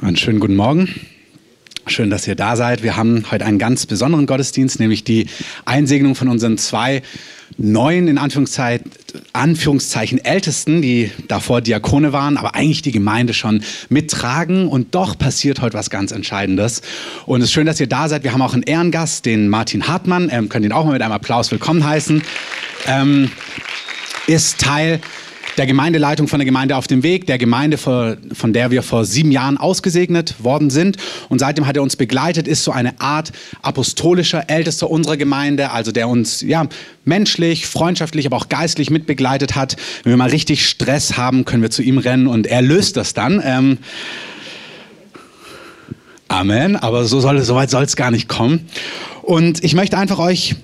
Einen schönen guten Morgen. Schön, dass ihr da seid. Wir haben heute einen ganz besonderen Gottesdienst, nämlich die Einsegnung von unseren zwei neuen, in Anführungszeichen, Ältesten, die davor Diakone waren, aber eigentlich die Gemeinde schon mittragen. Und doch passiert heute was ganz Entscheidendes. Und es ist schön, dass ihr da seid. Wir haben auch einen Ehrengast, den Martin Hartmann. Ähm, könnt ihn auch mal mit einem Applaus willkommen heißen. Ähm, ist Teil der Gemeindeleitung von der Gemeinde auf dem Weg, der Gemeinde, von der wir vor sieben Jahren ausgesegnet worden sind. Und seitdem hat er uns begleitet, ist so eine Art apostolischer Ältester unserer Gemeinde, also der uns ja, menschlich, freundschaftlich, aber auch geistlich mitbegleitet hat. Wenn wir mal richtig Stress haben, können wir zu ihm rennen und er löst das dann. Ähm, Amen, aber so, soll, so weit soll es gar nicht kommen. Und ich möchte einfach euch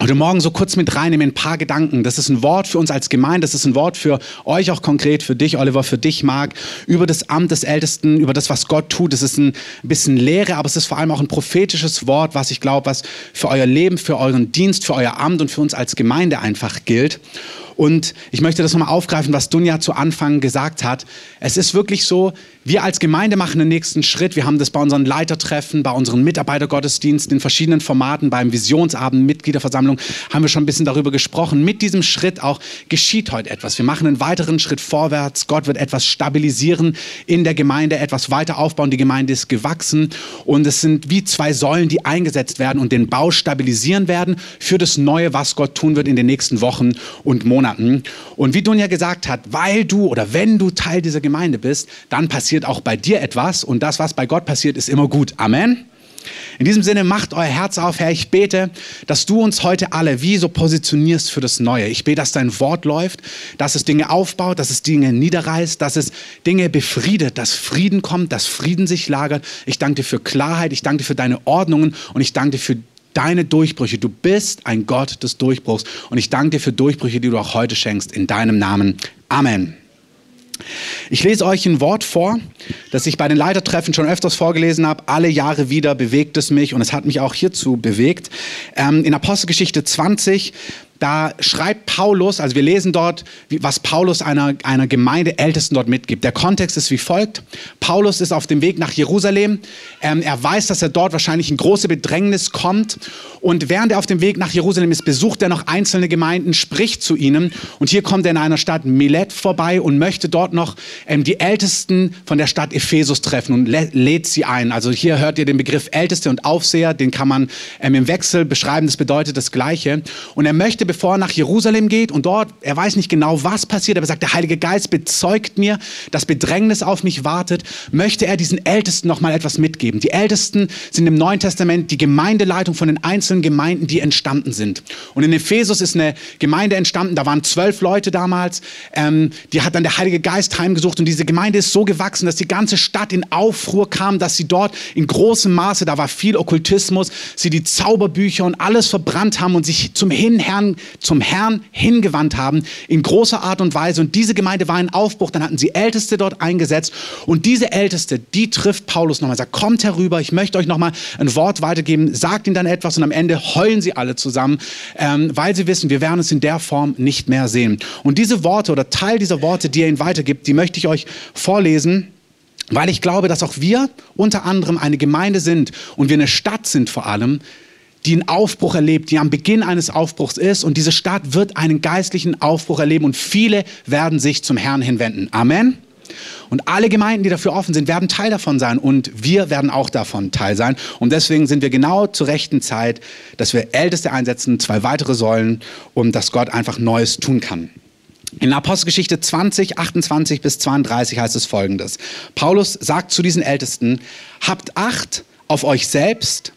heute Morgen so kurz mit reinnehmen, ein paar Gedanken. Das ist ein Wort für uns als Gemeinde, das ist ein Wort für euch auch konkret, für dich, Oliver, für dich, Marc, über das Amt des Ältesten, über das, was Gott tut. Es ist ein bisschen Lehre, aber es ist vor allem auch ein prophetisches Wort, was ich glaube, was für euer Leben, für euren Dienst, für euer Amt und für uns als Gemeinde einfach gilt. Und ich möchte das nochmal aufgreifen, was Dunja zu Anfang gesagt hat. Es ist wirklich so, wir als Gemeinde machen den nächsten Schritt. Wir haben das bei unseren Leitertreffen, bei unseren Mitarbeitergottesdiensten, in verschiedenen Formaten, beim Visionsabend, Mitgliederversammlung, haben wir schon ein bisschen darüber gesprochen. Mit diesem Schritt auch geschieht heute etwas. Wir machen einen weiteren Schritt vorwärts. Gott wird etwas stabilisieren in der Gemeinde, etwas weiter aufbauen. Die Gemeinde ist gewachsen und es sind wie zwei Säulen, die eingesetzt werden und den Bau stabilisieren werden für das Neue, was Gott tun wird in den nächsten Wochen und Monaten. Und wie Dunja gesagt hat, weil du oder wenn du Teil dieser Gemeinde bist, dann passiert passiert auch bei dir etwas und das, was bei Gott passiert, ist immer gut. Amen. In diesem Sinne, macht euer Herz auf, Herr. Ich bete, dass du uns heute alle wie so positionierst für das Neue. Ich bete, dass dein Wort läuft, dass es Dinge aufbaut, dass es Dinge niederreißt, dass es Dinge befriedet, dass Frieden kommt, dass Frieden sich lagert. Ich danke dir für Klarheit, ich danke dir für deine Ordnungen und ich danke dir für deine Durchbrüche. Du bist ein Gott des Durchbruchs und ich danke dir für Durchbrüche, die du auch heute schenkst. In deinem Namen. Amen. Ich lese euch ein Wort vor, das ich bei den Leitertreffen schon öfters vorgelesen habe. Alle Jahre wieder bewegt es mich und es hat mich auch hierzu bewegt. Ähm, in Apostelgeschichte 20 da schreibt Paulus, also wir lesen dort, was Paulus einer, einer Gemeindeältesten dort mitgibt. Der Kontext ist wie folgt. Paulus ist auf dem Weg nach Jerusalem. Ähm, er weiß, dass er dort wahrscheinlich in große Bedrängnis kommt. Und während er auf dem Weg nach Jerusalem ist, besucht er noch einzelne Gemeinden, spricht zu ihnen. Und hier kommt er in einer Stadt Milet vorbei und möchte dort noch ähm, die Ältesten von der Stadt Ephesus treffen und lä lädt sie ein. Also hier hört ihr den Begriff Älteste und Aufseher, den kann man ähm, im Wechsel beschreiben, das bedeutet das Gleiche. Und er möchte bevor er nach Jerusalem geht und dort, er weiß nicht genau, was passiert, aber sagt, der Heilige Geist bezeugt mir, dass Bedrängnis auf mich wartet, möchte er diesen Ältesten noch mal etwas mitgeben. Die Ältesten sind im Neuen Testament die Gemeindeleitung von den einzelnen Gemeinden, die entstanden sind. Und in Ephesus ist eine Gemeinde entstanden, da waren zwölf Leute damals, ähm, die hat dann der Heilige Geist heimgesucht und diese Gemeinde ist so gewachsen, dass die ganze Stadt in Aufruhr kam, dass sie dort in großem Maße, da war viel Okkultismus, sie die Zauberbücher und alles verbrannt haben und sich zum Hinherrn zum Herrn hingewandt haben in großer Art und Weise. Und diese Gemeinde war in Aufbruch. Dann hatten sie Älteste dort eingesetzt. Und diese Älteste, die trifft Paulus nochmal, sagt, kommt herüber, ich möchte euch nochmal ein Wort weitergeben, sagt ihnen dann etwas und am Ende heulen sie alle zusammen, ähm, weil sie wissen, wir werden uns in der Form nicht mehr sehen. Und diese Worte oder Teil dieser Worte, die er ihnen weitergibt, die möchte ich euch vorlesen weil ich glaube, dass auch wir unter anderem eine Gemeinde sind und wir eine Stadt sind vor allem, die einen Aufbruch erlebt, die am Beginn eines Aufbruchs ist. Und diese Stadt wird einen geistlichen Aufbruch erleben und viele werden sich zum Herrn hinwenden. Amen. Und alle Gemeinden, die dafür offen sind, werden Teil davon sein. Und wir werden auch davon Teil sein. Und deswegen sind wir genau zur rechten Zeit, dass wir Älteste einsetzen, zwei weitere Säulen, um dass Gott einfach Neues tun kann. In Apostelgeschichte 20, 28 bis 32 heißt es folgendes. Paulus sagt zu diesen Ältesten, habt Acht auf euch selbst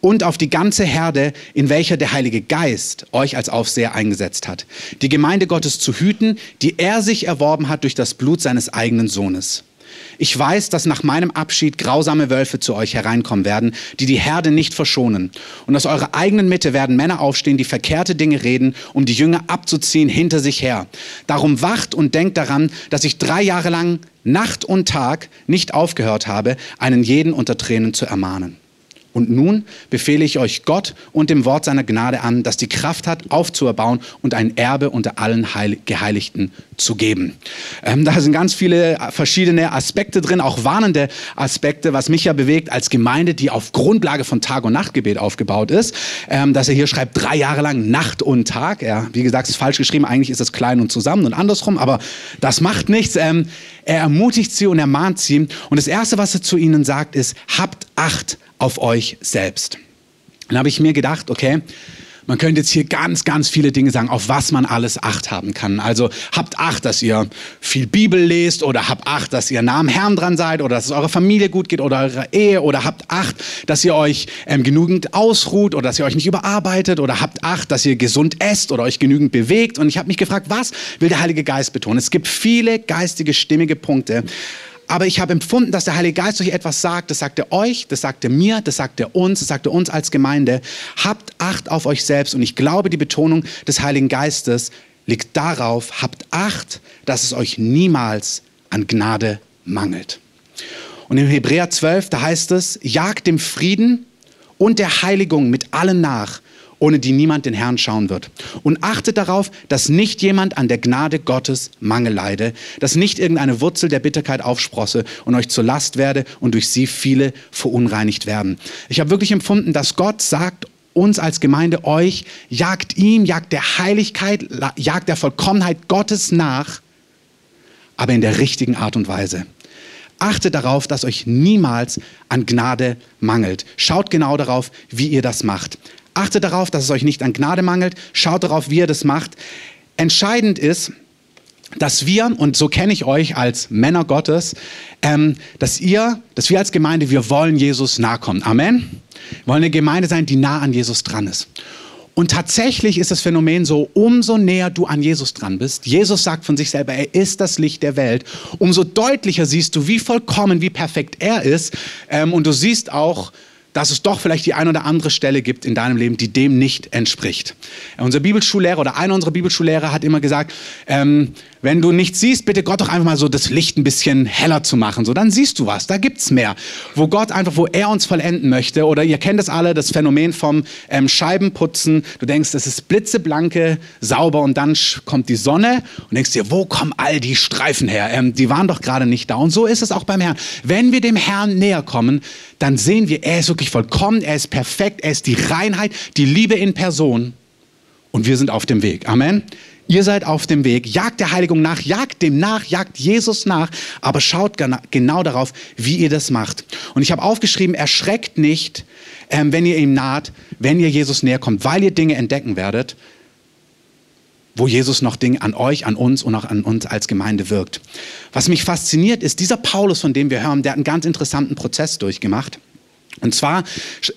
und auf die ganze Herde, in welcher der Heilige Geist euch als Aufseher eingesetzt hat, die Gemeinde Gottes zu hüten, die er sich erworben hat durch das Blut seines eigenen Sohnes. Ich weiß, dass nach meinem Abschied grausame Wölfe zu euch hereinkommen werden, die die Herde nicht verschonen. Und aus eurer eigenen Mitte werden Männer aufstehen, die verkehrte Dinge reden, um die Jünger abzuziehen hinter sich her. Darum wacht und denkt daran, dass ich drei Jahre lang Nacht und Tag nicht aufgehört habe, einen jeden unter Tränen zu ermahnen. Und nun befehle ich euch Gott und dem Wort seiner Gnade an, das die Kraft hat, aufzuerbauen und ein Erbe unter allen Heil Geheiligten zu geben. Ähm, da sind ganz viele verschiedene Aspekte drin, auch warnende Aspekte, was mich ja bewegt als Gemeinde, die auf Grundlage von Tag- und Nachtgebet aufgebaut ist, ähm, dass er hier schreibt, drei Jahre lang Nacht und Tag. Ja, wie gesagt, ist falsch geschrieben, eigentlich ist es klein und zusammen und andersrum, aber das macht nichts. Ähm, er ermutigt sie und ermahnt sie. Und das Erste, was er zu ihnen sagt, ist, habt Acht auf euch selbst. Dann habe ich mir gedacht, okay, man könnte jetzt hier ganz, ganz viele Dinge sagen, auf was man alles Acht haben kann. Also habt Acht, dass ihr viel Bibel lest oder habt Acht, dass ihr nah am Herrn dran seid oder dass es eurer Familie gut geht oder eurer Ehe oder habt Acht, dass ihr euch ähm, genügend ausruht oder dass ihr euch nicht überarbeitet oder habt Acht, dass ihr gesund esst oder euch genügend bewegt. Und ich habe mich gefragt, was will der Heilige Geist betonen? Es gibt viele geistige, stimmige Punkte. Aber ich habe empfunden, dass der Heilige Geist euch etwas sagt. Das sagt er euch, das sagt er mir, das sagt er uns, das sagt er uns als Gemeinde. Habt Acht auf euch selbst. Und ich glaube, die Betonung des Heiligen Geistes liegt darauf, habt Acht, dass es euch niemals an Gnade mangelt. Und im Hebräer 12, da heißt es, jagt dem Frieden und der Heiligung mit allen nach, ohne die niemand den Herrn schauen wird. Und achtet darauf, dass nicht jemand an der Gnade Gottes Mangel leide, dass nicht irgendeine Wurzel der Bitterkeit aufsprosse und euch zur Last werde und durch sie viele verunreinigt werden. Ich habe wirklich empfunden, dass Gott sagt, uns als Gemeinde, euch, jagt ihm, jagt der Heiligkeit, jagt der Vollkommenheit Gottes nach, aber in der richtigen Art und Weise. Achtet darauf, dass euch niemals an Gnade mangelt. Schaut genau darauf, wie ihr das macht. Achtet darauf, dass es euch nicht an Gnade mangelt. Schaut darauf, wie ihr das macht. Entscheidend ist, dass wir, und so kenne ich euch als Männer Gottes, ähm, dass ihr, dass wir als Gemeinde, wir wollen Jesus nahe kommen. Amen. Wir wollen eine Gemeinde sein, die nah an Jesus dran ist. Und tatsächlich ist das Phänomen so, umso näher du an Jesus dran bist, Jesus sagt von sich selber, er ist das Licht der Welt, umso deutlicher siehst du, wie vollkommen, wie perfekt er ist. Ähm, und du siehst auch, dass es doch vielleicht die ein oder andere Stelle gibt in deinem Leben, die dem nicht entspricht. Unser Bibelschullehrer oder einer unserer Bibelschullehrer hat immer gesagt, ähm, wenn du nichts siehst, bitte Gott doch einfach mal so das Licht ein bisschen heller zu machen. So, dann siehst du was, da gibt's mehr. Wo Gott einfach, wo er uns vollenden möchte. Oder ihr kennt das alle, das Phänomen vom ähm, Scheibenputzen. Du denkst, es ist blitzeblanke, sauber und dann kommt die Sonne und denkst dir, wo kommen all die Streifen her? Ähm, die waren doch gerade nicht da. Und so ist es auch beim Herrn. Wenn wir dem Herrn näher kommen, dann sehen wir, er ist wirklich vollkommen, er ist perfekt, er ist die Reinheit, die Liebe in Person. Und wir sind auf dem Weg. Amen. Ihr seid auf dem Weg, jagt der Heiligung nach, jagt dem nach, jagt Jesus nach, aber schaut genau darauf, wie ihr das macht. Und ich habe aufgeschrieben, erschreckt nicht, ähm, wenn ihr ihm naht, wenn ihr Jesus näher kommt, weil ihr Dinge entdecken werdet, wo Jesus noch Dinge an euch, an uns und auch an uns als Gemeinde wirkt. Was mich fasziniert, ist dieser Paulus, von dem wir hören, der hat einen ganz interessanten Prozess durchgemacht. Und zwar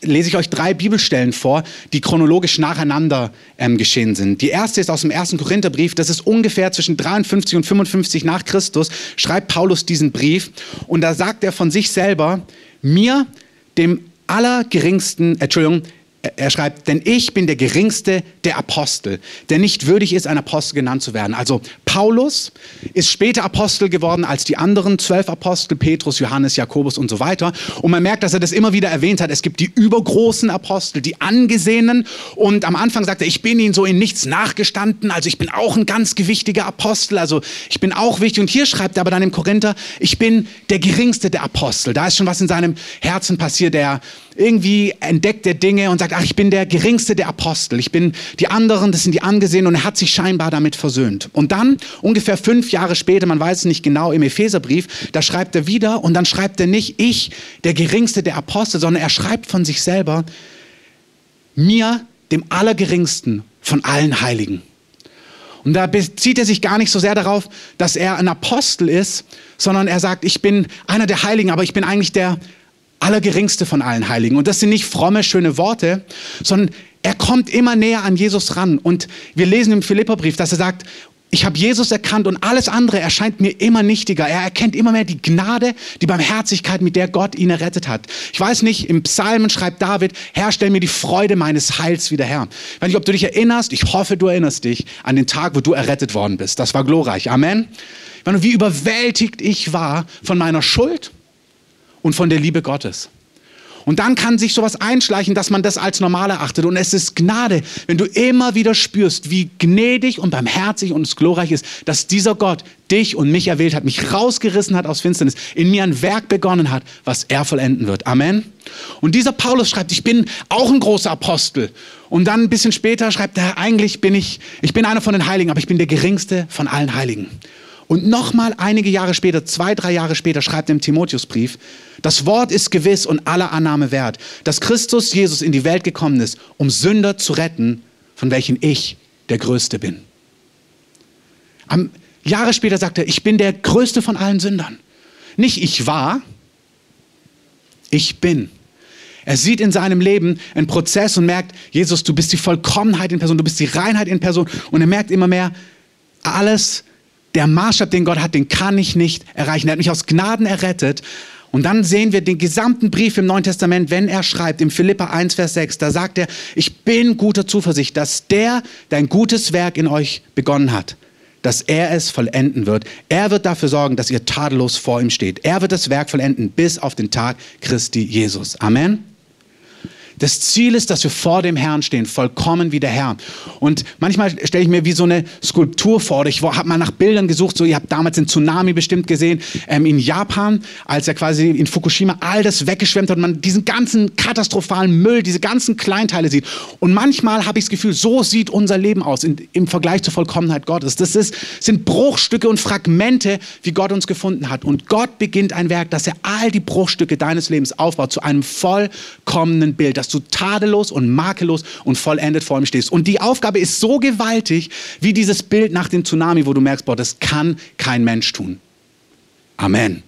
lese ich euch drei Bibelstellen vor, die chronologisch nacheinander ähm, geschehen sind. Die erste ist aus dem ersten Korintherbrief, das ist ungefähr zwischen 53 und 55 nach Christus, schreibt Paulus diesen Brief und da sagt er von sich selber, mir, dem allergeringsten, Entschuldigung, er schreibt, denn ich bin der geringste der Apostel, der nicht würdig ist, ein Apostel genannt zu werden. Also Paulus ist später Apostel geworden als die anderen zwölf Apostel, Petrus, Johannes, Jakobus und so weiter. Und man merkt, dass er das immer wieder erwähnt hat. Es gibt die übergroßen Apostel, die angesehenen. Und am Anfang sagt er, ich bin ihnen so in nichts nachgestanden. Also ich bin auch ein ganz gewichtiger Apostel. Also ich bin auch wichtig. Und hier schreibt er aber dann im Korinther, ich bin der geringste der Apostel. Da ist schon was in seinem Herzen passiert. Der irgendwie entdeckt er Dinge und sagt, ach, ich bin der geringste der Apostel. Ich bin die anderen, das sind die angesehen und er hat sich scheinbar damit versöhnt. Und dann, ungefähr fünf Jahre später, man weiß es nicht genau, im Epheserbrief, da schreibt er wieder und dann schreibt er nicht, ich, der geringste der Apostel, sondern er schreibt von sich selber, mir, dem Allergeringsten von allen Heiligen. Und da bezieht er sich gar nicht so sehr darauf, dass er ein Apostel ist, sondern er sagt, ich bin einer der Heiligen, aber ich bin eigentlich der Allergeringste von allen Heiligen. Und das sind nicht fromme, schöne Worte, sondern er kommt immer näher an Jesus ran. Und wir lesen im Philipperbrief, dass er sagt, ich habe Jesus erkannt und alles andere erscheint mir immer nichtiger. Er erkennt immer mehr die Gnade, die Barmherzigkeit, mit der Gott ihn errettet hat. Ich weiß nicht, im Psalmen schreibt David, Herr, stell mir die Freude meines Heils wieder her. Ich weiß nicht, ob du dich erinnerst, ich hoffe, du erinnerst dich an den Tag, wo du errettet worden bist. Das war glorreich. Amen. Wie überwältigt ich war von meiner Schuld und von der Liebe Gottes. Und dann kann sich sowas einschleichen, dass man das als normal erachtet. Und es ist Gnade, wenn du immer wieder spürst, wie gnädig und barmherzig und glorreich ist, dass dieser Gott dich und mich erwählt hat, mich rausgerissen hat aus Finsternis, in mir ein Werk begonnen hat, was er vollenden wird. Amen. Und dieser Paulus schreibt, ich bin auch ein großer Apostel. Und dann ein bisschen später schreibt er, eigentlich bin ich, ich bin einer von den Heiligen, aber ich bin der geringste von allen Heiligen. Und nochmal einige Jahre später, zwei, drei Jahre später, schreibt er im Timotheusbrief, das Wort ist gewiss und aller Annahme wert, dass Christus Jesus in die Welt gekommen ist, um Sünder zu retten, von welchen ich der Größte bin. Am, Jahre später sagt er, ich bin der Größte von allen Sündern. Nicht ich war, ich bin. Er sieht in seinem Leben einen Prozess und merkt, Jesus, du bist die Vollkommenheit in Person, du bist die Reinheit in Person. Und er merkt immer mehr, alles, der Maßstab, den Gott hat, den kann ich nicht erreichen. Er hat mich aus Gnaden errettet. Und dann sehen wir den gesamten Brief im Neuen Testament, wenn er schreibt, im Philippa 1, Vers 6, da sagt er, ich bin guter Zuversicht, dass der, der ein gutes Werk in euch begonnen hat, dass er es vollenden wird. Er wird dafür sorgen, dass ihr tadellos vor ihm steht. Er wird das Werk vollenden bis auf den Tag Christi Jesus. Amen. Das Ziel ist, dass wir vor dem Herrn stehen, vollkommen wie der Herr. Und manchmal stelle ich mir wie so eine Skulptur vor. Ich habe mal nach Bildern gesucht. So, ihr habt damals den Tsunami bestimmt gesehen ähm, in Japan, als er quasi in Fukushima all das weggeschwemmt hat und man diesen ganzen katastrophalen Müll, diese ganzen Kleinteile sieht. Und manchmal habe ich das Gefühl, so sieht unser Leben aus in, im Vergleich zur Vollkommenheit Gottes. Das ist, sind Bruchstücke und Fragmente, wie Gott uns gefunden hat. Und Gott beginnt ein Werk, dass er all die Bruchstücke deines Lebens aufbaut zu einem vollkommenen Bild, das dass du tadellos und makellos und vollendet vor ihm stehst. Und die Aufgabe ist so gewaltig wie dieses Bild nach dem Tsunami, wo du merkst, boah, das kann kein Mensch tun. Amen.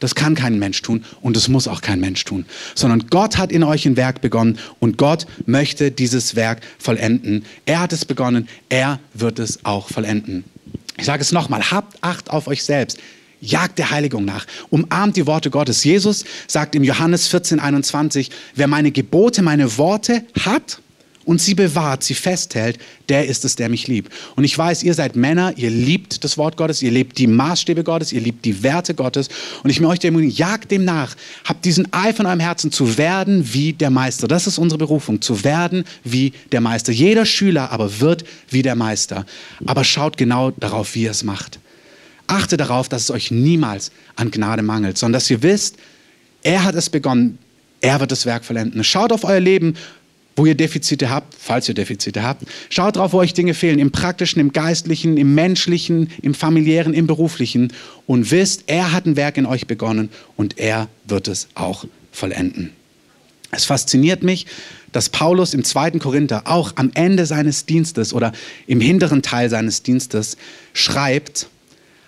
Das kann kein Mensch tun und das muss auch kein Mensch tun, sondern Gott hat in euch ein Werk begonnen und Gott möchte dieses Werk vollenden. Er hat es begonnen, er wird es auch vollenden. Ich sage es nochmal, habt Acht auf euch selbst. Jagt der Heiligung nach. Umarmt die Worte Gottes. Jesus sagt im Johannes 14, 21, wer meine Gebote, meine Worte hat und sie bewahrt, sie festhält, der ist es, der mich liebt. Und ich weiß, ihr seid Männer, ihr liebt das Wort Gottes, ihr lebt die Maßstäbe Gottes, ihr liebt die Werte Gottes. Und ich möchte euch ermutigen, jagt dem nach. Habt diesen Eifer in eurem Herzen zu werden wie der Meister. Das ist unsere Berufung, zu werden wie der Meister. Jeder Schüler aber wird wie der Meister. Aber schaut genau darauf, wie er es macht. Achte darauf, dass es euch niemals an Gnade mangelt, sondern dass ihr wisst, er hat es begonnen, er wird das Werk vollenden. Schaut auf euer Leben, wo ihr Defizite habt, falls ihr Defizite habt. Schaut drauf, wo euch Dinge fehlen, im praktischen, im geistlichen, im menschlichen, im familiären, im beruflichen und wisst, er hat ein Werk in euch begonnen und er wird es auch vollenden. Es fasziniert mich, dass Paulus im zweiten Korinther auch am Ende seines Dienstes oder im hinteren Teil seines Dienstes schreibt,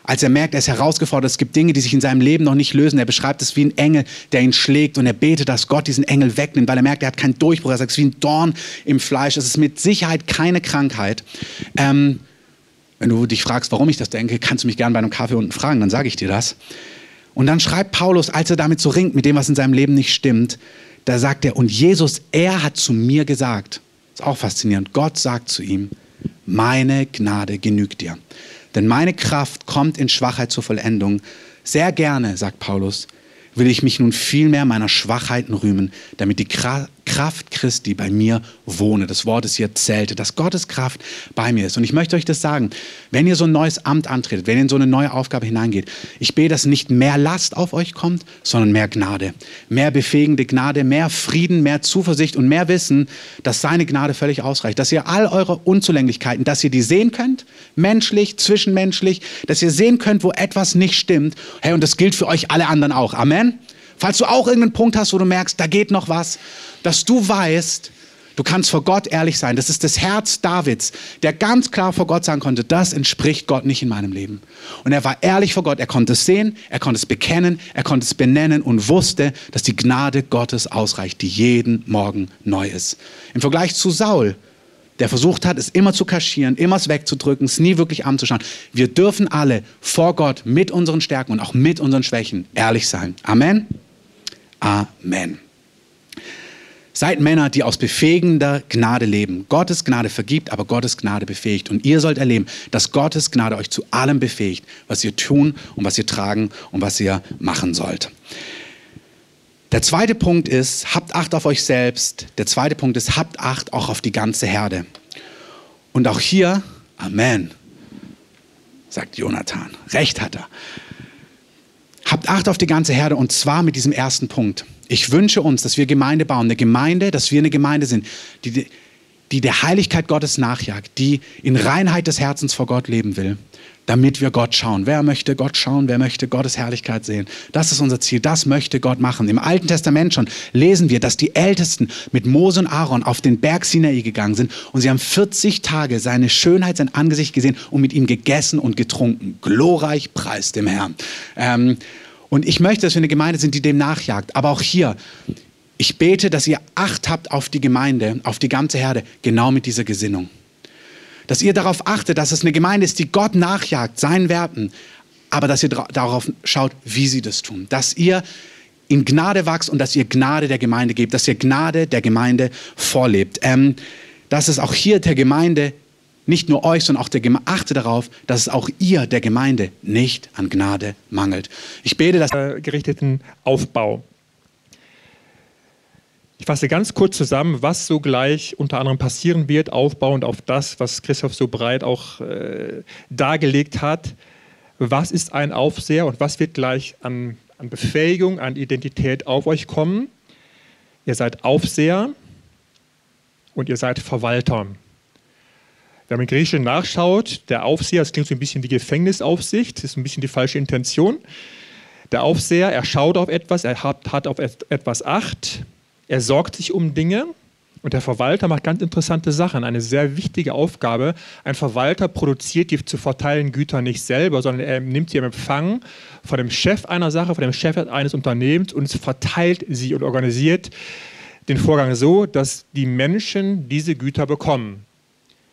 als er merkt, er ist herausgefordert, es gibt Dinge, die sich in seinem Leben noch nicht lösen. Er beschreibt es wie ein Engel, der ihn schlägt und er betet, dass Gott diesen Engel wegnimmt, weil er merkt, er hat keinen Durchbruch. Er sagt, es ist wie ein Dorn im Fleisch. Es ist mit Sicherheit keine Krankheit. Ähm, wenn du dich fragst, warum ich das denke, kannst du mich gerne bei einem Kaffee unten fragen, dann sage ich dir das. Und dann schreibt Paulus, als er damit so ringt, mit dem, was in seinem Leben nicht stimmt, da sagt er, und Jesus, er hat zu mir gesagt, ist auch faszinierend, Gott sagt zu ihm, meine Gnade genügt dir. Denn meine Kraft kommt in Schwachheit zur Vollendung. Sehr gerne, sagt Paulus, will ich mich nun vielmehr meiner Schwachheiten rühmen, damit die Kraft Christi bei mir wohne. Das Wort ist hier zählte, dass Gottes Kraft bei mir ist. Und ich möchte euch das sagen, wenn ihr so ein neues Amt antretet, wenn ihr in so eine neue Aufgabe hineingeht, ich bete, dass nicht mehr Last auf euch kommt, sondern mehr Gnade. Mehr befähigende Gnade, mehr Frieden, mehr Zuversicht und mehr Wissen, dass seine Gnade völlig ausreicht. Dass ihr all eure Unzulänglichkeiten, dass ihr die sehen könnt, menschlich, zwischenmenschlich, dass ihr sehen könnt, wo etwas nicht stimmt. Hey, und das gilt für euch alle anderen auch. Amen. Falls du auch irgendeinen Punkt hast, wo du merkst, da geht noch was, dass du weißt, du kannst vor Gott ehrlich sein. Das ist das Herz Davids, der ganz klar vor Gott sagen konnte, das entspricht Gott nicht in meinem Leben. Und er war ehrlich vor Gott, er konnte es sehen, er konnte es bekennen, er konnte es benennen und wusste, dass die Gnade Gottes ausreicht, die jeden Morgen neu ist. Im Vergleich zu Saul, der versucht hat, es immer zu kaschieren, immer es wegzudrücken, es nie wirklich anzuschauen. Wir dürfen alle vor Gott mit unseren Stärken und auch mit unseren Schwächen ehrlich sein. Amen. Amen. Seid Männer, die aus befähigender Gnade leben. Gottes Gnade vergibt, aber Gottes Gnade befähigt. Und ihr sollt erleben, dass Gottes Gnade euch zu allem befähigt, was ihr tun und was ihr tragen und was ihr machen sollt. Der zweite Punkt ist, habt Acht auf euch selbst. Der zweite Punkt ist, habt Acht auch auf die ganze Herde. Und auch hier, Amen, sagt Jonathan. Recht hat er. Habt Acht auf die ganze Herde und zwar mit diesem ersten Punkt. Ich wünsche uns, dass wir Gemeinde bauen, eine Gemeinde, dass wir eine Gemeinde sind, die, die der Heiligkeit Gottes nachjagt, die in Reinheit des Herzens vor Gott leben will, damit wir Gott schauen. Wer möchte Gott schauen? Wer möchte Gottes Herrlichkeit sehen? Das ist unser Ziel. Das möchte Gott machen. Im Alten Testament schon lesen wir, dass die Ältesten mit Mose und Aaron auf den Berg Sinai gegangen sind und sie haben 40 Tage seine Schönheit, sein Angesicht gesehen und mit ihm gegessen und getrunken. Glorreich preis dem Herrn. Ähm, und ich möchte, dass wir eine Gemeinde sind, die dem nachjagt. Aber auch hier, ich bete, dass ihr Acht habt auf die Gemeinde, auf die ganze Herde, genau mit dieser Gesinnung. Dass ihr darauf achtet, dass es eine Gemeinde ist, die Gott nachjagt, seinen Werten, aber dass ihr darauf schaut, wie sie das tun. Dass ihr in Gnade wachst und dass ihr Gnade der Gemeinde gebt, dass ihr Gnade der Gemeinde vorlebt. Ähm, dass es auch hier der Gemeinde, nicht nur euch, sondern auch der Gemeinde, achte darauf, dass es auch ihr der Gemeinde nicht an Gnade mangelt. Ich bete, dass... Äh, gerichteten Aufbau. Ich fasse ganz kurz zusammen, was so gleich unter anderem passieren wird, aufbauend auf das, was Christoph so breit auch äh, dargelegt hat. Was ist ein Aufseher und was wird gleich an, an Befähigung, an Identität auf euch kommen? Ihr seid Aufseher und ihr seid Verwalter. Wenn man im Griechischen nachschaut, der Aufseher, das klingt so ein bisschen wie Gefängnisaufsicht, das ist ein bisschen die falsche Intention. Der Aufseher, er schaut auf etwas, er hat, hat auf etwas Acht, er sorgt sich um Dinge und der Verwalter macht ganz interessante Sachen. Eine sehr wichtige Aufgabe. Ein Verwalter produziert die zu verteilen Güter nicht selber, sondern er nimmt sie im Empfang von dem Chef einer Sache, von dem Chef eines Unternehmens und verteilt sie und organisiert den Vorgang so, dass die Menschen diese Güter bekommen.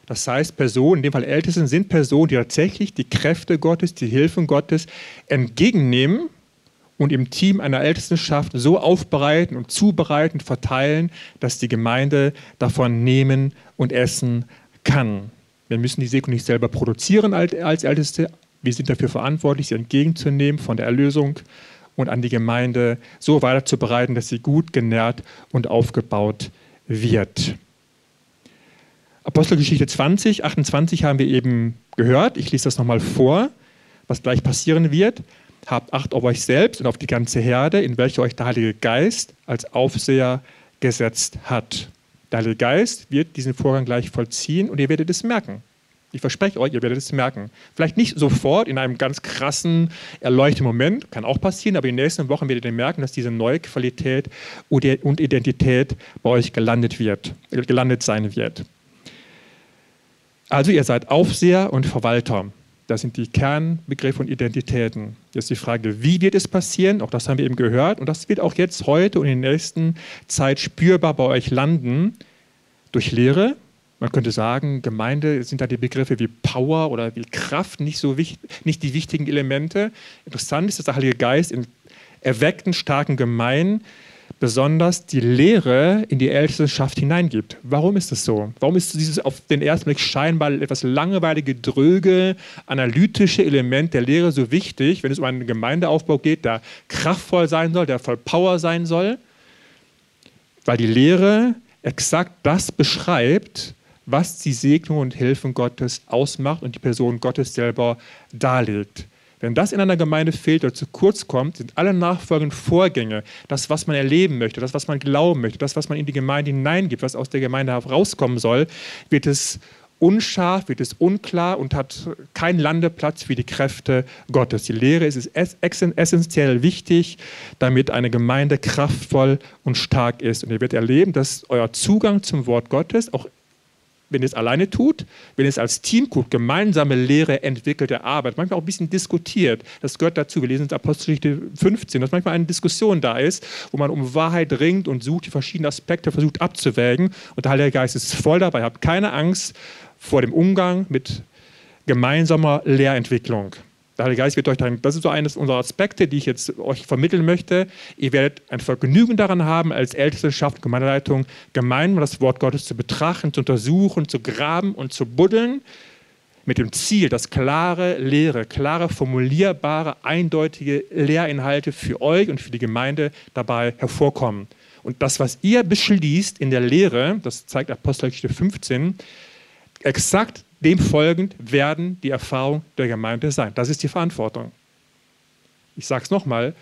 Das heißt, Personen, in dem Fall Ältesten, sind Personen, die tatsächlich die Kräfte Gottes, die Hilfen Gottes entgegennehmen und im Team einer Ältestenschaft so aufbereiten und zubereiten, verteilen, dass die Gemeinde davon nehmen und essen kann. Wir müssen die Segnung nicht selber produzieren als Älteste. Wir sind dafür verantwortlich, sie entgegenzunehmen von der Erlösung und an die Gemeinde so weiterzubereiten, dass sie gut genährt und aufgebaut wird. Apostelgeschichte 20, 28 haben wir eben gehört. Ich lese das nochmal vor, was gleich passieren wird. Habt Acht auf euch selbst und auf die ganze Herde, in welche euch der Heilige Geist als Aufseher gesetzt hat. Der Heilige Geist wird diesen Vorgang gleich vollziehen und ihr werdet es merken. Ich verspreche euch, ihr werdet es merken. Vielleicht nicht sofort in einem ganz krassen, erleuchteten Moment, kann auch passieren, aber in den nächsten Wochen werdet ihr merken, dass diese neue Qualität und Identität bei euch gelandet wird, gelandet sein wird. Also ihr seid Aufseher und Verwalter. Das sind die Kernbegriffe und Identitäten. Jetzt die Frage, wie wird es passieren? Auch das haben wir eben gehört. Und das wird auch jetzt heute und in der nächsten Zeit spürbar bei euch landen. Durch Lehre. Man könnte sagen, Gemeinde sind da die Begriffe wie Power oder wie Kraft nicht, so wichtig, nicht die wichtigen Elemente. Interessant ist, dass der Heilige Geist in erweckten, starken Gemeinden besonders die Lehre in die Ältestenschaft hineingibt. Warum ist das so? Warum ist dieses auf den ersten Blick scheinbar etwas langweilige, dröge, analytische Element der Lehre so wichtig, wenn es um einen Gemeindeaufbau geht, der kraftvoll sein soll, der voll Power sein soll? Weil die Lehre exakt das beschreibt, was die Segnung und Hilfen Gottes ausmacht und die Person Gottes selber darlegt. Wenn das in einer Gemeinde fehlt oder zu kurz kommt, sind alle nachfolgenden Vorgänge, das, was man erleben möchte, das, was man glauben möchte, das, was man in die Gemeinde hineingibt, was aus der Gemeinde herauskommen soll, wird es unscharf, wird es unklar und hat keinen Landeplatz für die Kräfte Gottes. Die Lehre ist essentiell wichtig, damit eine Gemeinde kraftvoll und stark ist. Und ihr werdet erleben, dass euer Zugang zum Wort Gottes auch wenn ihr es alleine tut, wenn ihr es als Team tut, gemeinsame Lehre, entwickelte Arbeit, manchmal auch ein bisschen diskutiert. Das gehört dazu. Wir lesen in Apostelgeschichte 15, dass manchmal eine Diskussion da ist, wo man um Wahrheit ringt und sucht, die verschiedenen Aspekte versucht abzuwägen. Und der Heilige Geist ist voll dabei. Habt keine Angst vor dem Umgang mit gemeinsamer Lehrentwicklung. Der Heilige Geist wird euch dann, das ist so eines unserer Aspekte, die ich jetzt euch vermitteln möchte. Ihr werdet ein Vergnügen daran haben, als Ältestenschaft, Gemeindeleitung, gemeinsam das Wort Gottes zu betrachten, zu untersuchen, zu graben und zu buddeln. mit dem Ziel, dass klare Lehre, klare, formulierbare, eindeutige Lehrinhalte für euch und für die Gemeinde dabei hervorkommen. Und das, was ihr beschließt in der Lehre, das zeigt Apostelgeschichte 15, exakt dem folgend werden die Erfahrungen der Gemeinde sein. Das ist die Verantwortung. Ich sage es nochmal,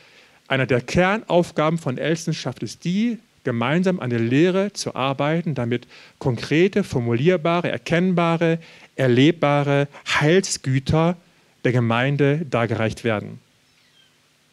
einer der Kernaufgaben von Ältestenschaft ist die, gemeinsam an der Lehre zu arbeiten, damit konkrete, formulierbare, erkennbare, erlebbare Heilsgüter der Gemeinde dargereicht werden.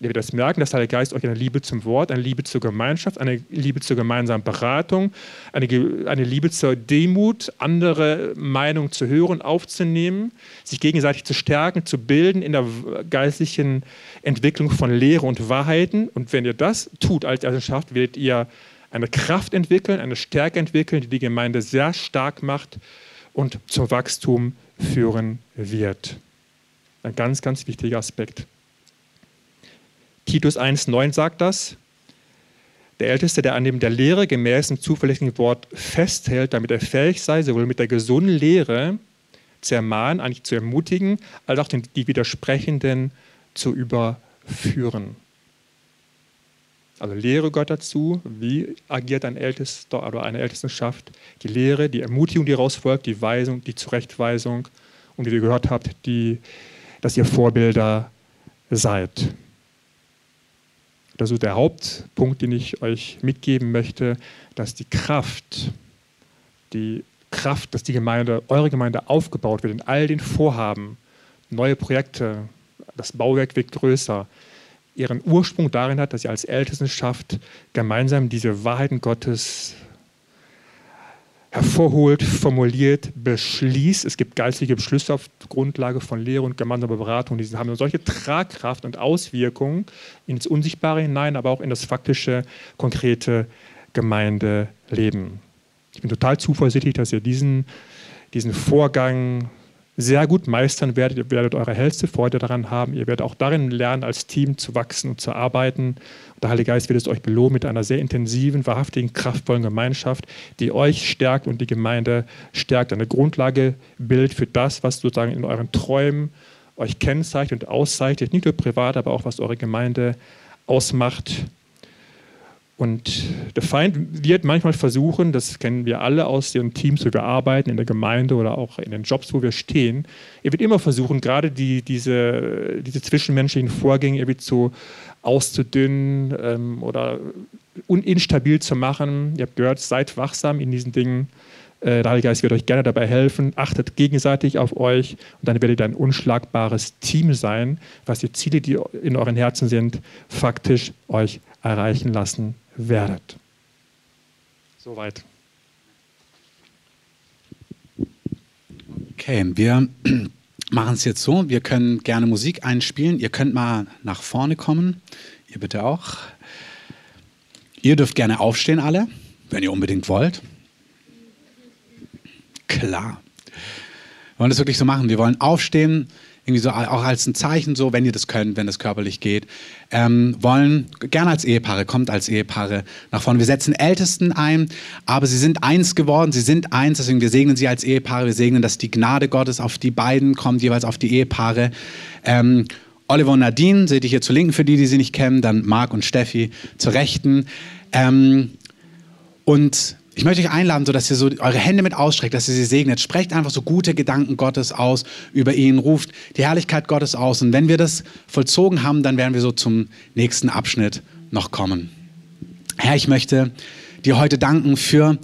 Ihr werdet das merken, dass der Heilige Geist euch eine Liebe zum Wort, eine Liebe zur Gemeinschaft, eine Liebe zur gemeinsamen Beratung, eine, eine Liebe zur Demut, andere Meinungen zu hören, aufzunehmen, sich gegenseitig zu stärken, zu bilden in der geistlichen Entwicklung von Lehre und Wahrheiten. Und wenn ihr das tut als Elternschaft, werdet ihr eine Kraft entwickeln, eine Stärke entwickeln, die die Gemeinde sehr stark macht und zum Wachstum führen wird. Ein ganz, ganz wichtiger Aspekt. Titus 1,9 sagt das. Der Älteste, der an dem der Lehre gemäß dem zuverlässigen Wort festhält, damit er fähig sei, sowohl mit der gesunden Lehre zu ermahnen, eigentlich zu ermutigen, als auch die Widersprechenden zu überführen. Also Lehre Gott dazu, wie agiert ein Ältester oder eine Ältestenschaft, die Lehre, die Ermutigung, die daraus folgt, die Weisung, die Zurechtweisung und wie ihr gehört habt, die, dass ihr Vorbilder seid. Das ist der Hauptpunkt, den ich euch mitgeben möchte, dass die Kraft, die Kraft, dass die Gemeinde, eure Gemeinde aufgebaut wird in all den Vorhaben, neue Projekte, das Bauwerk wird größer, ihren Ursprung darin hat, dass ihr als Ältestenschaft gemeinsam diese Wahrheiten Gottes hervorholt, formuliert, beschließt. Es gibt geistige Beschlüsse auf Grundlage von Lehre und gemeinsamer Beratung. Die haben solche Tragkraft und Auswirkungen ins Unsichtbare hinein, aber auch in das faktische, konkrete Gemeindeleben. Ich bin total zuversichtlich, dass ihr diesen, diesen Vorgang sehr gut meistern werdet. Ihr werdet eure hellste Freude daran haben. Ihr werdet auch darin lernen, als Team zu wachsen und zu arbeiten. Und der Heilige Geist wird es euch belohnen mit einer sehr intensiven, wahrhaftigen, kraftvollen Gemeinschaft, die euch stärkt und die Gemeinde stärkt. Eine Grundlage bildet für das, was sozusagen in euren Träumen euch kennzeichnet und auszeichnet, nicht nur privat, aber auch was eure Gemeinde ausmacht und der Feind wird manchmal versuchen, das kennen wir alle aus den Teams, wo wir arbeiten, in der Gemeinde oder auch in den Jobs, wo wir stehen, er wird immer versuchen, gerade die, diese, diese zwischenmenschlichen Vorgänge irgendwie zu auszudünnen ähm, oder uninstabil zu machen. Ihr habt gehört, seid wachsam in diesen Dingen. Äh, der Heilige Geist wird euch gerne dabei helfen. Achtet gegenseitig auf euch und dann werdet ihr ein unschlagbares Team sein, was die Ziele, die in euren Herzen sind, faktisch euch erreichen lassen werdet. Soweit. Okay, wir machen es jetzt so. Wir können gerne Musik einspielen. Ihr könnt mal nach vorne kommen. Ihr bitte auch. Ihr dürft gerne aufstehen, alle, wenn ihr unbedingt wollt. Klar. Wir wollen das wirklich so machen. Wir wollen aufstehen irgendwie so auch als ein Zeichen, so, wenn ihr das könnt, wenn das körperlich geht, ähm, wollen gerne als Ehepaare, kommt als Ehepaare nach vorne. Wir setzen Ältesten ein, aber sie sind eins geworden, sie sind eins, deswegen wir segnen sie als Ehepaare, wir segnen, dass die Gnade Gottes auf die beiden kommt, jeweils auf die Ehepaare. Ähm, Oliver und Nadine, seht ihr hier zur Linken für die, die sie nicht kennen, dann Marc und Steffi zur Rechten. Ähm, und ich möchte euch einladen, so dass ihr so eure Hände mit ausstreckt, dass ihr sie segnet. Sprecht einfach so gute Gedanken Gottes aus über ihn, ruft die Herrlichkeit Gottes aus. Und wenn wir das vollzogen haben, dann werden wir so zum nächsten Abschnitt noch kommen. Herr, ich möchte dir heute danken für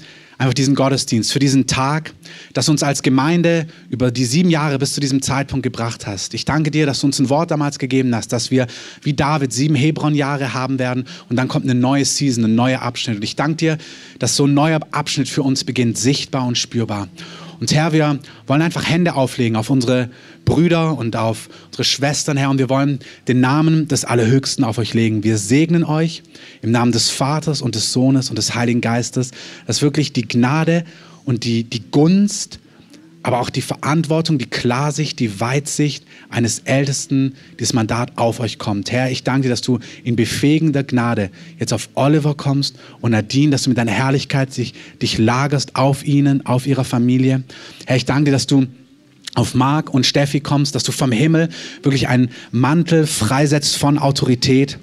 einfach diesen Gottesdienst, für diesen Tag, dass du uns als Gemeinde über die sieben Jahre bis zu diesem Zeitpunkt gebracht hast. Ich danke dir, dass du uns ein Wort damals gegeben hast, dass wir wie David sieben Hebron-Jahre haben werden und dann kommt eine neue Season, ein neuer Abschnitt. Und ich danke dir, dass so ein neuer Abschnitt für uns beginnt, sichtbar und spürbar. Und Herr, wir wollen einfach Hände auflegen auf unsere Brüder und auf unsere Schwestern, Herr, und wir wollen den Namen des Allerhöchsten auf euch legen. Wir segnen euch im Namen des Vaters und des Sohnes und des Heiligen Geistes, dass wirklich die Gnade und die, die Gunst aber auch die Verantwortung, die Klarsicht, die Weitsicht eines Ältesten, dieses Mandat auf euch kommt. Herr, ich danke dir, dass du in befähigender Gnade jetzt auf Oliver kommst und Nadine, dass du mit deiner Herrlichkeit sich, dich lagerst auf ihnen, auf ihrer Familie. Herr, ich danke dir, dass du auf Marc und Steffi kommst, dass du vom Himmel wirklich einen Mantel freisetzt von Autorität.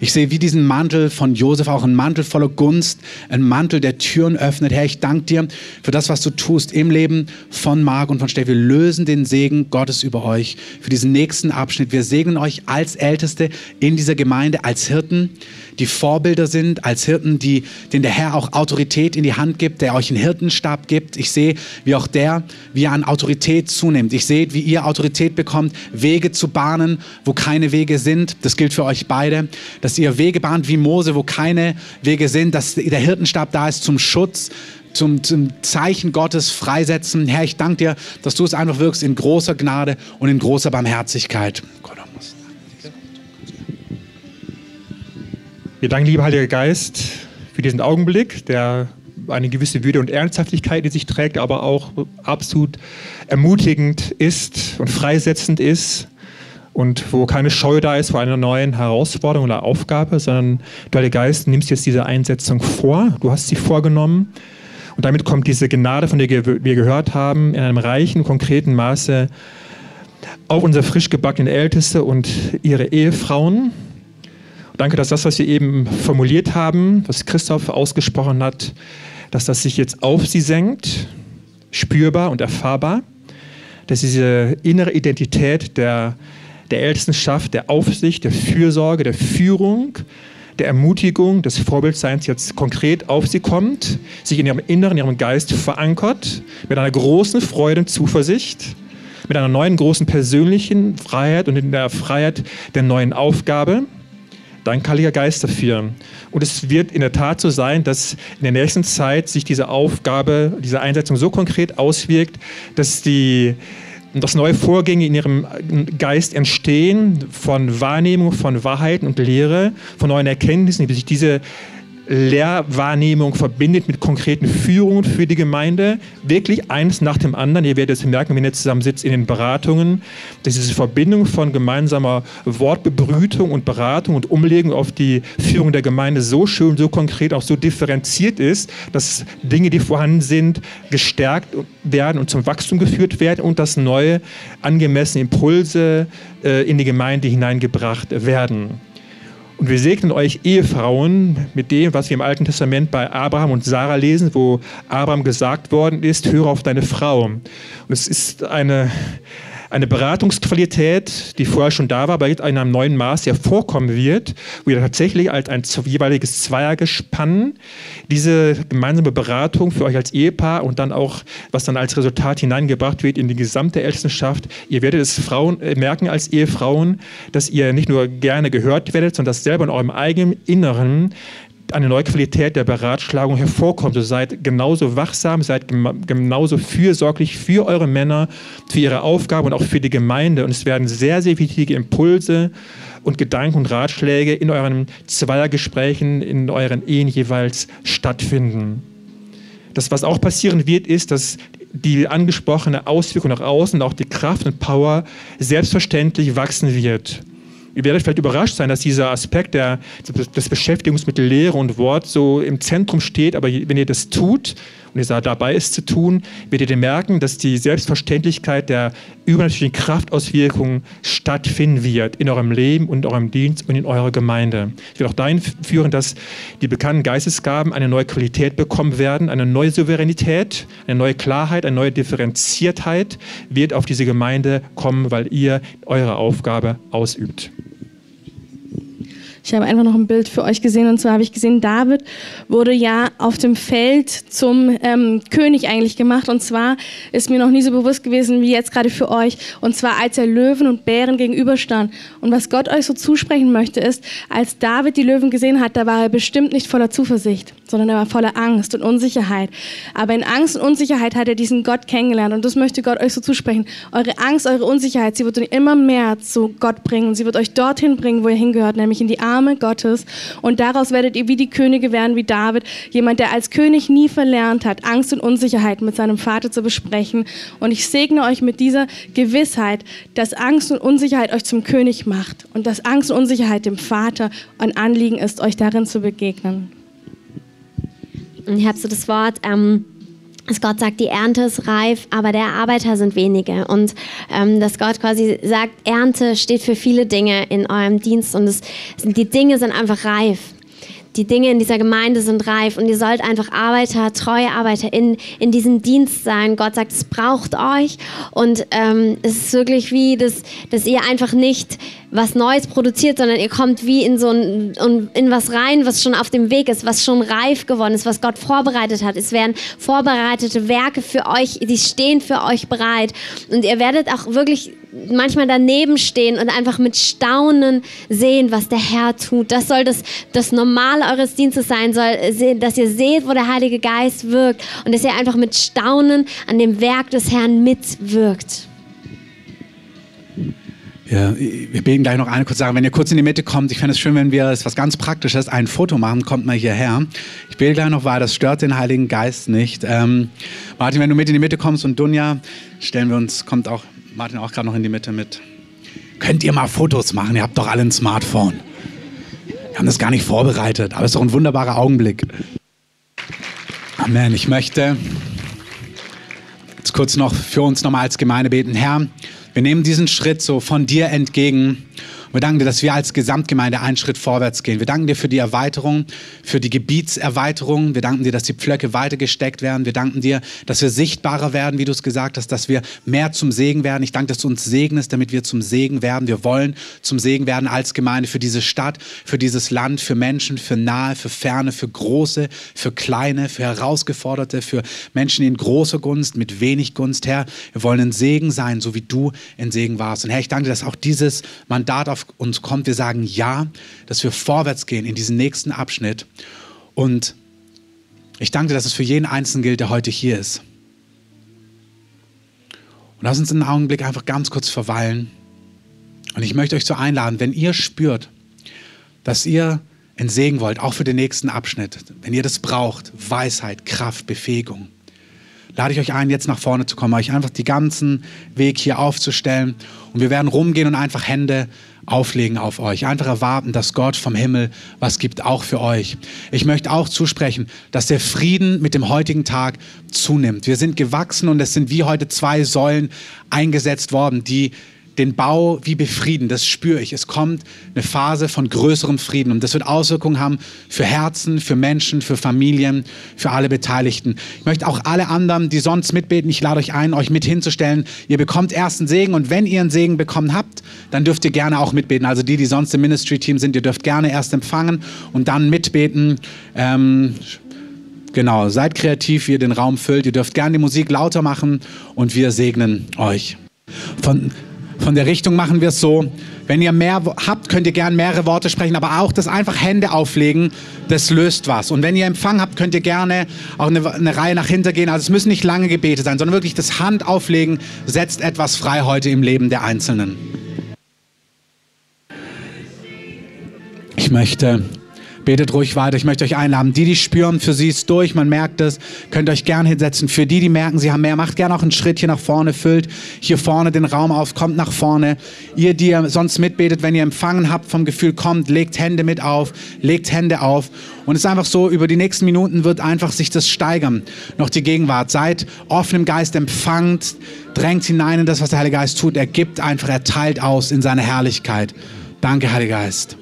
Ich sehe wie diesen Mantel von Josef auch einen Mantel voller Gunst, ein Mantel, der Türen öffnet. Herr, ich danke dir für das, was du tust im Leben von Marc und von Steffi. Wir lösen den Segen Gottes über euch für diesen nächsten Abschnitt. Wir segnen euch als Älteste in dieser Gemeinde, als Hirten die Vorbilder sind, als Hirten, die, denen der Herr auch Autorität in die Hand gibt, der euch einen Hirtenstab gibt. Ich sehe, wie auch der, wie er an Autorität zunimmt. Ich sehe, wie ihr Autorität bekommt, Wege zu bahnen, wo keine Wege sind. Das gilt für euch beide, dass ihr Wege bahnt wie Mose, wo keine Wege sind, dass der Hirtenstab da ist zum Schutz, zum, zum, Zeichen Gottes freisetzen. Herr, ich danke dir, dass du es einfach wirkst in großer Gnade und in großer Barmherzigkeit. Gott. Wir danken, lieber Heiliger Geist, für diesen Augenblick, der eine gewisse Würde und Ernsthaftigkeit in sich trägt, aber auch absolut ermutigend ist und freisetzend ist und wo keine Scheu da ist vor einer neuen Herausforderung oder Aufgabe, sondern du, Heiliger Geist, nimmst jetzt diese Einsetzung vor, du hast sie vorgenommen und damit kommt diese Gnade, von der wir gehört haben, in einem reichen, konkreten Maße auf unsere frisch gebackenen Älteste und ihre Ehefrauen, Danke, dass das, was wir eben formuliert haben, was Christoph ausgesprochen hat, dass das sich jetzt auf sie senkt, spürbar und erfahrbar, dass diese innere Identität der, der Ältestenschaft, der Aufsicht, der Fürsorge, der Führung, der Ermutigung, des Vorbildseins jetzt konkret auf sie kommt, sich in ihrem Inneren, in ihrem Geist verankert, mit einer großen Freude und Zuversicht, mit einer neuen großen persönlichen Freiheit und in der Freiheit der neuen Aufgabe Dank, Heiliger Geist, dafür. Und es wird in der Tat so sein, dass in der nächsten Zeit sich diese Aufgabe, diese Einsetzung so konkret auswirkt, dass die dass neue Vorgänge in ihrem Geist entstehen von Wahrnehmung, von Wahrheiten und Lehre, von neuen Erkenntnissen, wie sich diese Lehrwahrnehmung verbindet mit konkreten Führungen für die Gemeinde. Wirklich eins nach dem anderen. Ihr werdet es merken, wenn ihr zusammen sitzt in den Beratungen, dass diese Verbindung von gemeinsamer Wortbebrütung und Beratung und Umlegung auf die Führung der Gemeinde so schön, so konkret, auch so differenziert ist, dass Dinge, die vorhanden sind, gestärkt werden und zum Wachstum geführt werden und dass neue, angemessene Impulse äh, in die Gemeinde hineingebracht werden. Und wir segnen euch Ehefrauen mit dem, was wir im Alten Testament bei Abraham und Sarah lesen, wo Abraham gesagt worden ist, höre auf deine Frau. Und es ist eine, eine Beratungsqualität, die vorher schon da war, aber jetzt in einem neuen Maß hervorkommen wird, wo ihr tatsächlich als ein jeweiliges Zweiergespann diese gemeinsame Beratung für euch als Ehepaar und dann auch, was dann als Resultat hineingebracht wird in die gesamte Ältestenschaft, ihr werdet es Frauen, äh, merken als Ehefrauen, dass ihr nicht nur gerne gehört werdet, sondern dass selber in eurem eigenen Inneren eine neue Qualität der Beratschlagung hervorkommt. Also seid genauso wachsam, seid genauso fürsorglich für eure Männer, für ihre Aufgabe und auch für die Gemeinde. Und es werden sehr, sehr wichtige Impulse und Gedanken und Ratschläge in euren Zweiergesprächen, in euren Ehen jeweils stattfinden. Das, was auch passieren wird, ist, dass die angesprochene Auswirkung nach außen, auch die Kraft und Power selbstverständlich wachsen wird. Ihr werdet vielleicht überrascht sein, dass dieser Aspekt der, des Beschäftigungs mit Lehre und Wort so im Zentrum steht, aber wenn ihr das tut und ihr dabei ist zu tun, werdet ihr merken, dass die Selbstverständlichkeit der übernatürlichen Kraftauswirkungen stattfinden wird in eurem Leben und in eurem Dienst und in eurer Gemeinde. Ich will auch dahin führen, dass die bekannten Geistesgaben eine neue Qualität bekommen werden, eine neue Souveränität, eine neue Klarheit, eine neue Differenziertheit wird auf diese Gemeinde kommen, weil ihr eure Aufgabe ausübt. Ich habe einfach noch ein Bild für euch gesehen. Und zwar habe ich gesehen, David wurde ja auf dem Feld zum ähm, König eigentlich gemacht. Und zwar ist mir noch nie so bewusst gewesen wie jetzt gerade für euch. Und zwar als er Löwen und Bären gegenüberstand. Und was Gott euch so zusprechen möchte ist, als David die Löwen gesehen hat, da war er bestimmt nicht voller Zuversicht, sondern er war voller Angst und Unsicherheit. Aber in Angst und Unsicherheit hat er diesen Gott kennengelernt und das möchte Gott euch so zusprechen. Eure Angst, eure Unsicherheit, sie wird euch immer mehr zu Gott bringen sie wird euch dorthin bringen, wo ihr hingehört, nämlich in die Arme Gottes. Und daraus werdet ihr wie die Könige werden, wie David. Jemand, der als König nie verlernt hat, Angst und Unsicherheit mit seinem Vater zu besprechen. Und ich segne euch mit dieser Gewissheit, dass Angst und Unsicherheit euch zum König macht. Und dass Angst und Unsicherheit dem Vater ein Anliegen ist, euch darin zu begegnen. Und ich habe so das Wort, ähm, dass Gott sagt, die Ernte ist reif, aber der Arbeiter sind wenige. Und ähm, dass Gott quasi sagt, Ernte steht für viele Dinge in eurem Dienst und es, die Dinge sind einfach reif die Dinge in dieser Gemeinde sind reif und ihr sollt einfach Arbeiter, treue Arbeiter in, in diesem Dienst sein. Gott sagt, es braucht euch und ähm, es ist wirklich wie, dass, dass ihr einfach nicht was Neues produziert, sondern ihr kommt wie in so ein, in was rein, was schon auf dem Weg ist, was schon reif geworden ist, was Gott vorbereitet hat. Es werden vorbereitete Werke für euch, die stehen für euch bereit und ihr werdet auch wirklich manchmal daneben stehen und einfach mit Staunen sehen, was der Herr tut. Das soll das, das Normale eures Dienstes sein, soll, dass ihr seht, wo der Heilige Geist wirkt und dass ihr einfach mit Staunen an dem Werk des Herrn mitwirkt. Ja, wir beten gleich noch eine kurze Sache. Wenn ihr kurz in die Mitte kommt, ich fände es schön, wenn wir es was ganz Praktisches, ein Foto machen, kommt mal hierher. Ich bete gleich noch weiter, das stört den Heiligen Geist nicht. Ähm, Martin, wenn du mit in die Mitte kommst und Dunja, stellen wir uns, kommt auch Martin auch gerade noch in die Mitte mit. Könnt ihr mal Fotos machen? Ihr habt doch alle ein Smartphone. Wir haben das gar nicht vorbereitet, aber es ist doch ein wunderbarer Augenblick. Amen. Ich möchte jetzt kurz noch für uns nochmal als Gemeinde beten. Herr, wir nehmen diesen Schritt so von dir entgegen wir danken dir, dass wir als Gesamtgemeinde einen Schritt vorwärts gehen. Wir danken dir für die Erweiterung, für die Gebietserweiterung. Wir danken dir, dass die Pflöcke weitergesteckt werden. Wir danken dir, dass wir sichtbarer werden, wie du es gesagt hast, dass wir mehr zum Segen werden. Ich danke, dass du uns segnest, damit wir zum Segen werden. Wir wollen zum Segen werden als Gemeinde für diese Stadt, für dieses Land, für Menschen, für nahe, für ferne, für große, für kleine, für herausgeforderte, für Menschen in großer Gunst, mit wenig Gunst. Herr, wir wollen ein Segen sein, so wie du ein Segen warst. Und Herr, ich danke dass auch dieses Mandat auf auf uns kommt, wir sagen ja, dass wir vorwärts gehen in diesen nächsten Abschnitt. Und ich danke dir, dass es für jeden Einzelnen gilt, der heute hier ist. Und lass uns einen Augenblick einfach ganz kurz verweilen. Und ich möchte euch so einladen, wenn ihr spürt, dass ihr einen Segen wollt, auch für den nächsten Abschnitt, wenn ihr das braucht, Weisheit, Kraft, Befähigung, lade ich euch ein, jetzt nach vorne zu kommen, euch einfach den ganzen Weg hier aufzustellen. Und wir werden rumgehen und einfach Hände auflegen auf euch. Einfach erwarten, dass Gott vom Himmel was gibt, auch für euch. Ich möchte auch zusprechen, dass der Frieden mit dem heutigen Tag zunimmt. Wir sind gewachsen und es sind wie heute zwei Säulen eingesetzt worden, die den Bau wie befrieden. Das spüre ich. Es kommt eine Phase von größerem Frieden und das wird Auswirkungen haben für Herzen, für Menschen, für Familien, für alle Beteiligten. Ich möchte auch alle anderen, die sonst mitbeten, ich lade euch ein, euch mit hinzustellen. Ihr bekommt ersten Segen und wenn ihr einen Segen bekommen habt, dann dürft ihr gerne auch mitbeten. Also die, die sonst im Ministry-Team sind, ihr dürft gerne erst empfangen und dann mitbeten. Ähm, genau, seid kreativ, wie ihr den Raum füllt. Ihr dürft gerne die Musik lauter machen und wir segnen euch. Von von der Richtung machen wir es so. Wenn ihr mehr habt, könnt ihr gerne mehrere Worte sprechen, aber auch das einfach Hände auflegen, das löst was. Und wenn ihr Empfang habt, könnt ihr gerne auch eine, eine Reihe nach hinten gehen. Also es müssen nicht lange Gebete sein, sondern wirklich das Hand auflegen setzt etwas frei heute im Leben der Einzelnen. Ich möchte Betet ruhig weiter. Ich möchte euch einladen. Die, die spüren, für sie ist durch, man merkt es, könnt euch gerne hinsetzen. Für die, die merken, sie haben mehr, macht gerne auch einen Schritt hier nach vorne, füllt hier vorne den Raum auf, kommt nach vorne. Ihr, die ihr sonst mitbetet, wenn ihr empfangen habt vom Gefühl, kommt, legt Hände mit auf, legt Hände auf. Und es ist einfach so, über die nächsten Minuten wird einfach sich das steigern. Noch die Gegenwart. Seid offenem Geist empfangt, drängt hinein in das, was der Heilige Geist tut. Er gibt einfach, er teilt aus in seine Herrlichkeit. Danke, Heiliger Geist.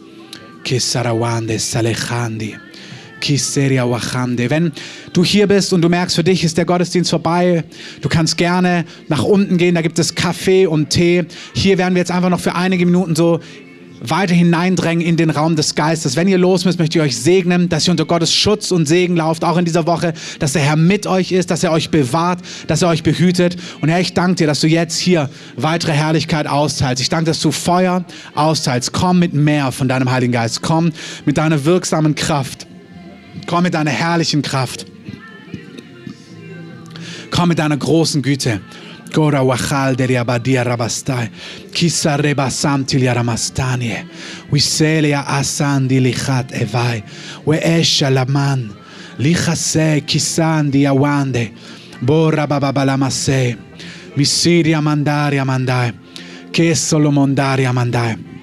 Wenn du hier bist und du merkst, für dich ist der Gottesdienst vorbei, du kannst gerne nach unten gehen, da gibt es Kaffee und Tee. Hier werden wir jetzt einfach noch für einige Minuten so weiter hineindrängen in den Raum des Geistes. Wenn ihr los müsst, möchte ich euch segnen, dass ihr unter Gottes Schutz und Segen lauft, auch in dieser Woche, dass der Herr mit euch ist, dass er euch bewahrt, dass er euch behütet. Und Herr, ich danke dir, dass du jetzt hier weitere Herrlichkeit austeilst. Ich danke, dass du Feuer austeilst. Komm mit mehr von deinem Heiligen Geist. Komm mit deiner wirksamen Kraft. Komm mit deiner herrlichen Kraft. Komm mit deiner großen Güte. Gora wachal de abadia rabastai. Kisa rebasamti li aramastanie. Wiselia asandi lichat evai. We esha laman. Lichase kisandi awande. Borra bababalamase. Misiria mandaria mandai. Che solo mondaria mandai.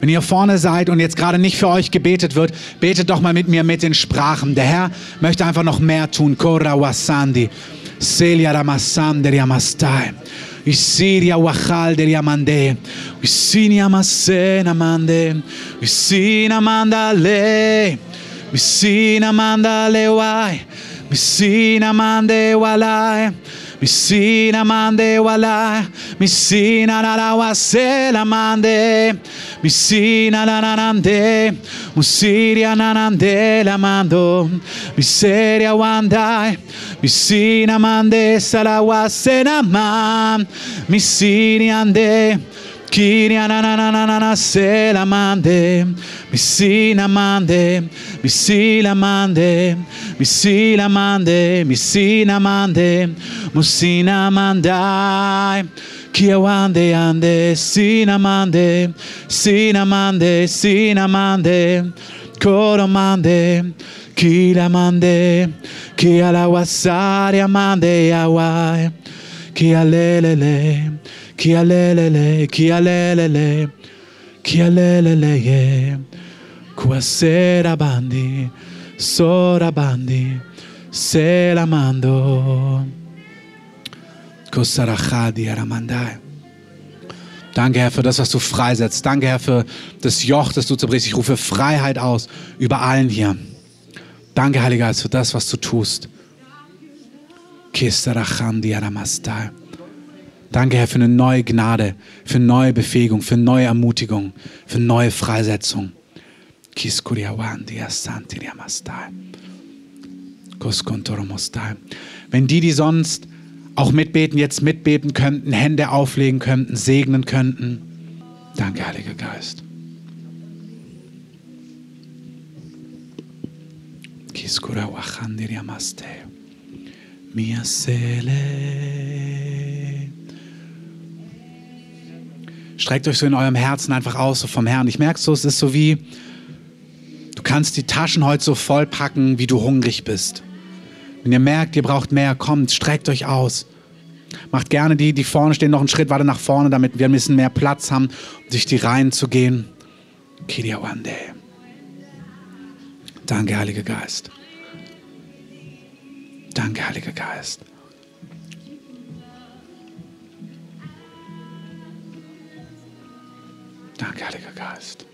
Wenn ihr vorne seid und jetzt gerade nicht für euch gebetet wird, betet doch mal mit mir mit in Sprachen. Der Herr möchte einfach noch mehr tun. Korawasandi, Seliaramasanderiamastai. Isiria wachalderia mande, Isinia masena mande, Isina mandale, Isina mandale wai, Isina mande walai. Misina mande wala, misina la la wasela mande, misina la nanande, musiria nanande la mando, miseria wandai, misina mande sala wasena man, misini ande, Kiria na na na na na na se la mande, mi si la mande, mi si la mande, mi si la mande, mi si la mande, musina mandai. Kia wande ande, sina mande, sina mande, sina mande, coro mande, kila mande, kia la wasaria mande awai, kia lelele. Kia lelele, kia lelele, kia lelele, yeah. Kuasera bandi, sora bandi, se la mando. Kosarachadi aramandai. Danke, Herr, für das, was du freisetzt. Danke, Herr, für das Joch, das du zerbrichst. Ich rufe Freiheit aus über allen hier. Danke, Heiliger Geist, für das, was du tust. Kisarachandi aramastai. Danke, Herr, für eine neue Gnade, für neue Befähigung, für neue Ermutigung, für neue Freisetzung. Wenn die, die sonst auch mitbeten, jetzt mitbeten könnten, Hände auflegen könnten, segnen könnten. Danke, Heiliger Geist. Kiskura wachandiriamaste. Mia sele. Streckt euch so in eurem Herzen einfach aus, so vom Herrn. Ich merke so, es ist so wie, du kannst die Taschen heute so voll packen, wie du hungrig bist. Wenn ihr merkt, ihr braucht mehr, kommt, streckt euch aus. Macht gerne die, die vorne stehen, noch einen Schritt weiter nach vorne, damit wir ein bisschen mehr Platz haben, um durch die Reihen zu gehen. Kiriawande. Danke, Heiliger Geist. Danke, Heiliger Geist. Danke, Heiliger Geist.